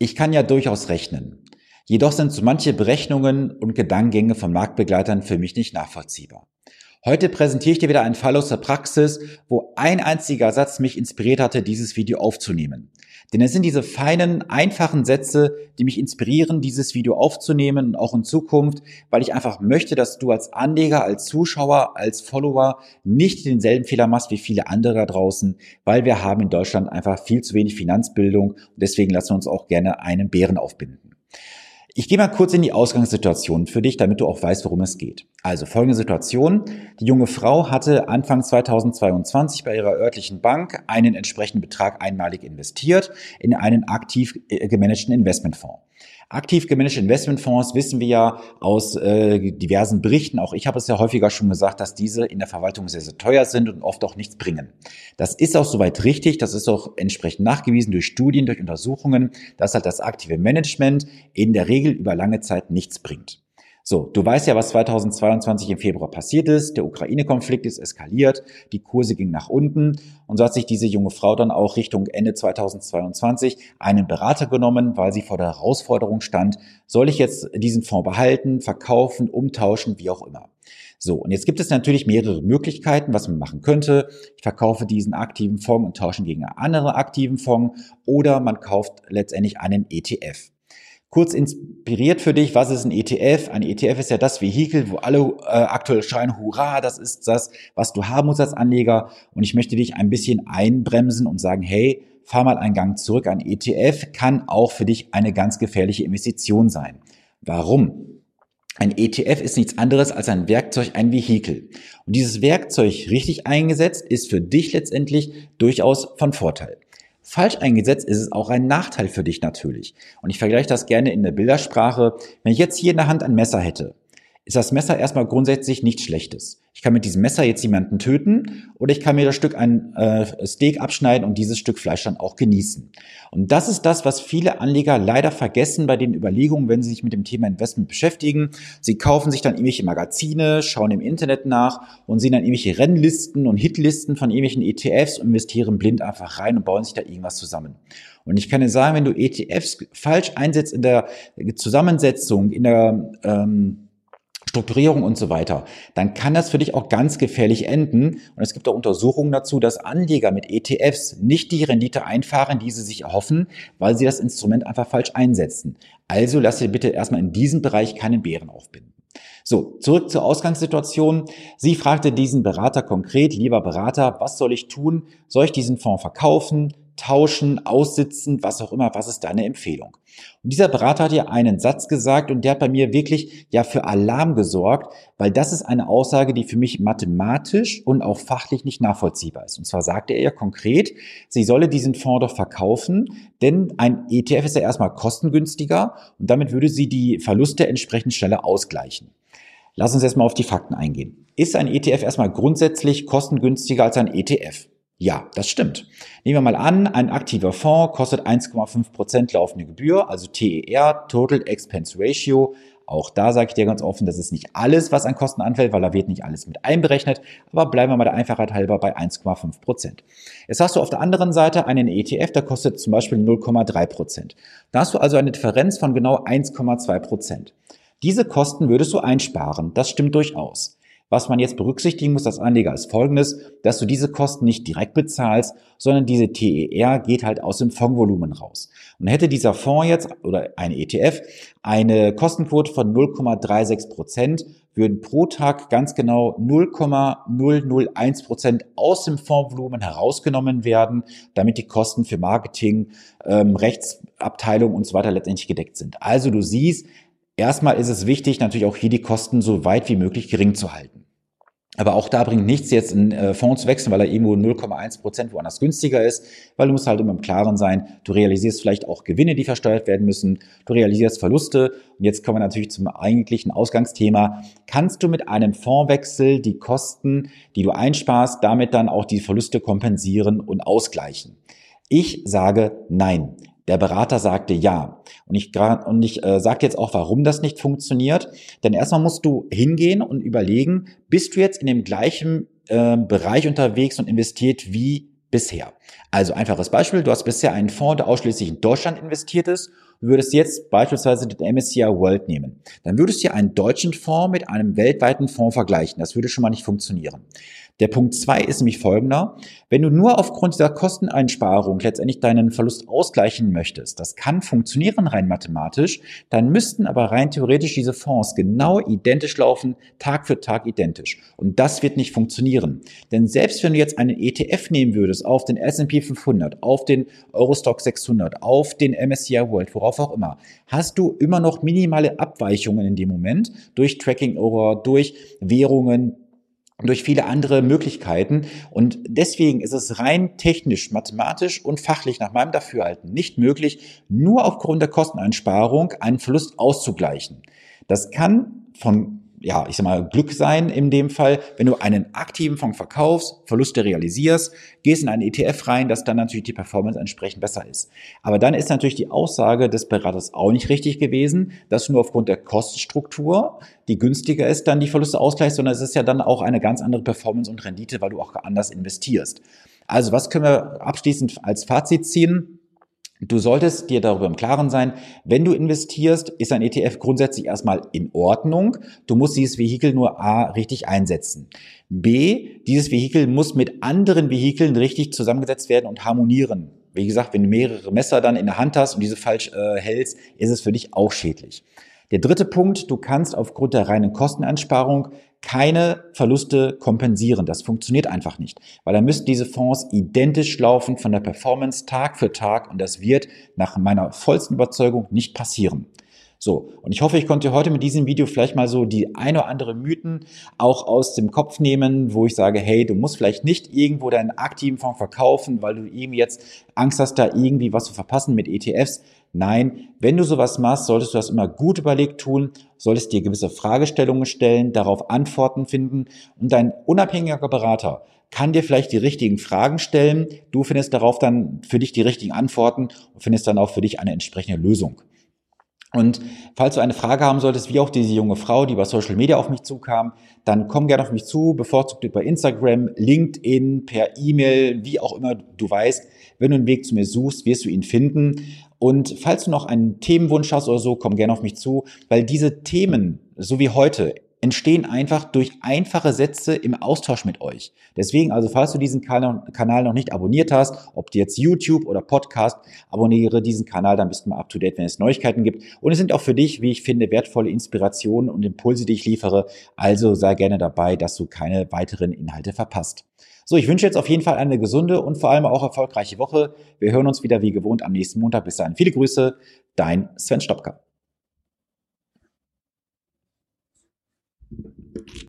Ich kann ja durchaus rechnen. Jedoch sind so manche Berechnungen und Gedankengänge von Marktbegleitern für mich nicht nachvollziehbar. Heute präsentiere ich dir wieder einen Fall aus der Praxis, wo ein einziger Satz mich inspiriert hatte, dieses Video aufzunehmen. Denn es sind diese feinen, einfachen Sätze, die mich inspirieren, dieses Video aufzunehmen und auch in Zukunft, weil ich einfach möchte, dass du als Anleger, als Zuschauer, als Follower nicht denselben Fehler machst wie viele andere da draußen, weil wir haben in Deutschland einfach viel zu wenig Finanzbildung und deswegen lassen wir uns auch gerne einen Bären aufbinden. Ich gehe mal kurz in die Ausgangssituation für dich, damit du auch weißt, worum es geht. Also folgende Situation. Die junge Frau hatte Anfang 2022 bei ihrer örtlichen Bank einen entsprechenden Betrag einmalig investiert in einen aktiv äh, gemanagten Investmentfonds. Aktiv gemanagte Investmentfonds wissen wir ja aus äh, diversen Berichten, auch ich habe es ja häufiger schon gesagt, dass diese in der Verwaltung sehr, sehr teuer sind und oft auch nichts bringen. Das ist auch soweit richtig, das ist auch entsprechend nachgewiesen durch Studien, durch Untersuchungen, dass halt das aktive Management in der Regel über lange Zeit nichts bringt. So, du weißt ja, was 2022 im Februar passiert ist. Der Ukraine-Konflikt ist eskaliert, die Kurse gingen nach unten und so hat sich diese junge Frau dann auch Richtung Ende 2022 einen Berater genommen, weil sie vor der Herausforderung stand, soll ich jetzt diesen Fonds behalten, verkaufen, umtauschen, wie auch immer. So, und jetzt gibt es natürlich mehrere Möglichkeiten, was man machen könnte. Ich verkaufe diesen aktiven Fonds und tausche ihn gegen einen anderen aktiven Fonds oder man kauft letztendlich einen ETF. Kurz inspiriert für dich, was ist ein ETF? Ein ETF ist ja das Vehikel, wo alle äh, aktuell schreien, hurra, das ist das, was du haben musst als Anleger. Und ich möchte dich ein bisschen einbremsen und sagen, hey, fahr mal einen Gang zurück. Ein ETF kann auch für dich eine ganz gefährliche Investition sein. Warum? Ein ETF ist nichts anderes als ein Werkzeug, ein Vehikel. Und dieses Werkzeug richtig eingesetzt ist für dich letztendlich durchaus von Vorteil. Falsch eingesetzt ist es auch ein Nachteil für dich natürlich. Und ich vergleiche das gerne in der Bildersprache. Wenn ich jetzt hier in der Hand ein Messer hätte ist das Messer erstmal grundsätzlich nichts Schlechtes. Ich kann mit diesem Messer jetzt jemanden töten oder ich kann mir das Stück ein äh, Steak abschneiden und dieses Stück Fleisch dann auch genießen. Und das ist das, was viele Anleger leider vergessen bei den Überlegungen, wenn sie sich mit dem Thema Investment beschäftigen. Sie kaufen sich dann irgendwelche Magazine, schauen im Internet nach und sehen dann irgendwelche Rennlisten und Hitlisten von irgendwelchen ETFs und investieren blind einfach rein und bauen sich da irgendwas zusammen. Und ich kann dir sagen, wenn du ETFs falsch einsetzt in der Zusammensetzung, in der ähm, Strukturierung und so weiter, dann kann das für dich auch ganz gefährlich enden. Und es gibt auch Untersuchungen dazu, dass Anleger mit ETFs nicht die Rendite einfahren, die sie sich erhoffen, weil sie das Instrument einfach falsch einsetzen. Also lass dir bitte erstmal in diesem Bereich keinen Bären aufbinden. So, zurück zur Ausgangssituation. Sie fragte diesen Berater konkret, lieber Berater, was soll ich tun? Soll ich diesen Fonds verkaufen? Tauschen, aussitzen, was auch immer, was ist deine Empfehlung? Und dieser Berater hat ja einen Satz gesagt und der hat bei mir wirklich ja für Alarm gesorgt, weil das ist eine Aussage, die für mich mathematisch und auch fachlich nicht nachvollziehbar ist. Und zwar sagte er ja konkret, sie solle diesen Fonds doch verkaufen, denn ein ETF ist ja erstmal kostengünstiger und damit würde sie die Verluste entsprechend schneller ausgleichen. Lass uns erstmal auf die Fakten eingehen. Ist ein ETF erstmal grundsätzlich kostengünstiger als ein ETF? Ja, das stimmt. Nehmen wir mal an, ein aktiver Fonds kostet 1,5% laufende Gebühr, also TER, Total Expense Ratio. Auch da sage ich dir ganz offen, das ist nicht alles, was an Kosten anfällt, weil da wird nicht alles mit einberechnet. Aber bleiben wir mal der Einfachheit halber bei 1,5%. Jetzt hast du auf der anderen Seite einen ETF, der kostet zum Beispiel 0,3%. Da hast du also eine Differenz von genau 1,2%. Diese Kosten würdest du einsparen. Das stimmt durchaus. Was man jetzt berücksichtigen muss als Anleger ist folgendes, dass du diese Kosten nicht direkt bezahlst, sondern diese TER geht halt aus dem Fondsvolumen raus. Und hätte dieser Fonds jetzt oder ein ETF eine Kostenquote von 0,36 Prozent, würden pro Tag ganz genau 0,001 Prozent aus dem Fondsvolumen herausgenommen werden, damit die Kosten für Marketing, ähm, Rechtsabteilung und so weiter letztendlich gedeckt sind. Also du siehst, Erstmal ist es wichtig, natürlich auch hier die Kosten so weit wie möglich gering zu halten. Aber auch da bringt nichts, jetzt einen äh, Fonds zu wechseln, weil er irgendwo 0,1 Prozent woanders günstiger ist, weil du musst halt immer im Klaren sein, du realisierst vielleicht auch Gewinne, die versteuert werden müssen, du realisierst Verluste. Und jetzt kommen wir natürlich zum eigentlichen Ausgangsthema. Kannst du mit einem Fondswechsel die Kosten, die du einsparst, damit dann auch die Verluste kompensieren und ausgleichen? Ich sage nein. Der Berater sagte ja. Und ich, und ich äh, sage jetzt auch, warum das nicht funktioniert. Denn erstmal musst du hingehen und überlegen, bist du jetzt in dem gleichen äh, Bereich unterwegs und investiert wie bisher. Also einfaches Beispiel, du hast bisher einen Fonds, der ausschließlich in Deutschland investiert ist Du würdest jetzt beispielsweise den MSCI World nehmen. Dann würdest du einen deutschen Fonds mit einem weltweiten Fonds vergleichen. Das würde schon mal nicht funktionieren. Der Punkt zwei ist nämlich folgender. Wenn du nur aufgrund dieser Kosteneinsparung letztendlich deinen Verlust ausgleichen möchtest, das kann funktionieren rein mathematisch, dann müssten aber rein theoretisch diese Fonds genau identisch laufen, Tag für Tag identisch. Und das wird nicht funktionieren. Denn selbst wenn du jetzt einen ETF nehmen würdest auf den S&P 500, auf den Eurostock 600, auf den MSCI World, worauf worauf auch immer, hast du immer noch minimale Abweichungen in dem Moment durch Tracking Error, durch Währungen, durch viele andere Möglichkeiten. Und deswegen ist es rein technisch, mathematisch und fachlich nach meinem Dafürhalten nicht möglich, nur aufgrund der Kosteneinsparung einen Verlust auszugleichen. Das kann von ja, ich sag mal, Glück sein in dem Fall, wenn du einen aktiven Fonds verkaufst, Verluste realisierst, gehst in einen ETF rein, dass dann natürlich die Performance entsprechend besser ist. Aber dann ist natürlich die Aussage des Beraters auch nicht richtig gewesen, dass nur aufgrund der Kostenstruktur, die günstiger ist, dann die Verluste ausgleichst, sondern es ist ja dann auch eine ganz andere Performance und Rendite, weil du auch anders investierst. Also was können wir abschließend als Fazit ziehen? Du solltest dir darüber im Klaren sein, wenn du investierst, ist ein ETF grundsätzlich erstmal in Ordnung. Du musst dieses Vehikel nur A richtig einsetzen. B, dieses Vehikel muss mit anderen Vehikeln richtig zusammengesetzt werden und harmonieren. Wie gesagt, wenn du mehrere Messer dann in der Hand hast und diese falsch äh, hältst, ist es für dich auch schädlich. Der dritte Punkt, du kannst aufgrund der reinen Kosteneinsparung keine Verluste kompensieren. Das funktioniert einfach nicht, weil da müssen diese Fonds identisch laufen von der Performance Tag für Tag und das wird nach meiner vollsten Überzeugung nicht passieren. So, und ich hoffe, ich konnte heute mit diesem Video vielleicht mal so die ein oder andere Mythen auch aus dem Kopf nehmen, wo ich sage, hey, du musst vielleicht nicht irgendwo deinen aktiven Fonds verkaufen, weil du irgendwie jetzt Angst hast, da irgendwie was zu verpassen mit ETFs. Nein, wenn du sowas machst, solltest du das immer gut überlegt tun, solltest dir gewisse Fragestellungen stellen, darauf Antworten finden und dein unabhängiger Berater kann dir vielleicht die richtigen Fragen stellen. Du findest darauf dann für dich die richtigen Antworten und findest dann auch für dich eine entsprechende Lösung. Und falls du eine Frage haben solltest, wie auch diese junge Frau, die über Social Media auf mich zukam, dann komm gerne auf mich zu, bevorzugt über Instagram, LinkedIn, per E-Mail, wie auch immer du weißt. Wenn du einen Weg zu mir suchst, wirst du ihn finden. Und falls du noch einen Themenwunsch hast oder so, komm gerne auf mich zu, weil diese Themen, so wie heute, entstehen einfach durch einfache Sätze im Austausch mit euch. Deswegen also, falls du diesen Kanal noch nicht abonniert hast, ob jetzt YouTube oder Podcast, abonniere diesen Kanal, dann bist du mal up to date, wenn es Neuigkeiten gibt. Und es sind auch für dich, wie ich finde, wertvolle Inspirationen und Impulse, die ich liefere. Also sei gerne dabei, dass du keine weiteren Inhalte verpasst. So, ich wünsche jetzt auf jeden Fall eine gesunde und vor allem auch erfolgreiche Woche. Wir hören uns wieder wie gewohnt am nächsten Montag. Bis dahin. Viele Grüße, dein Sven Stopka.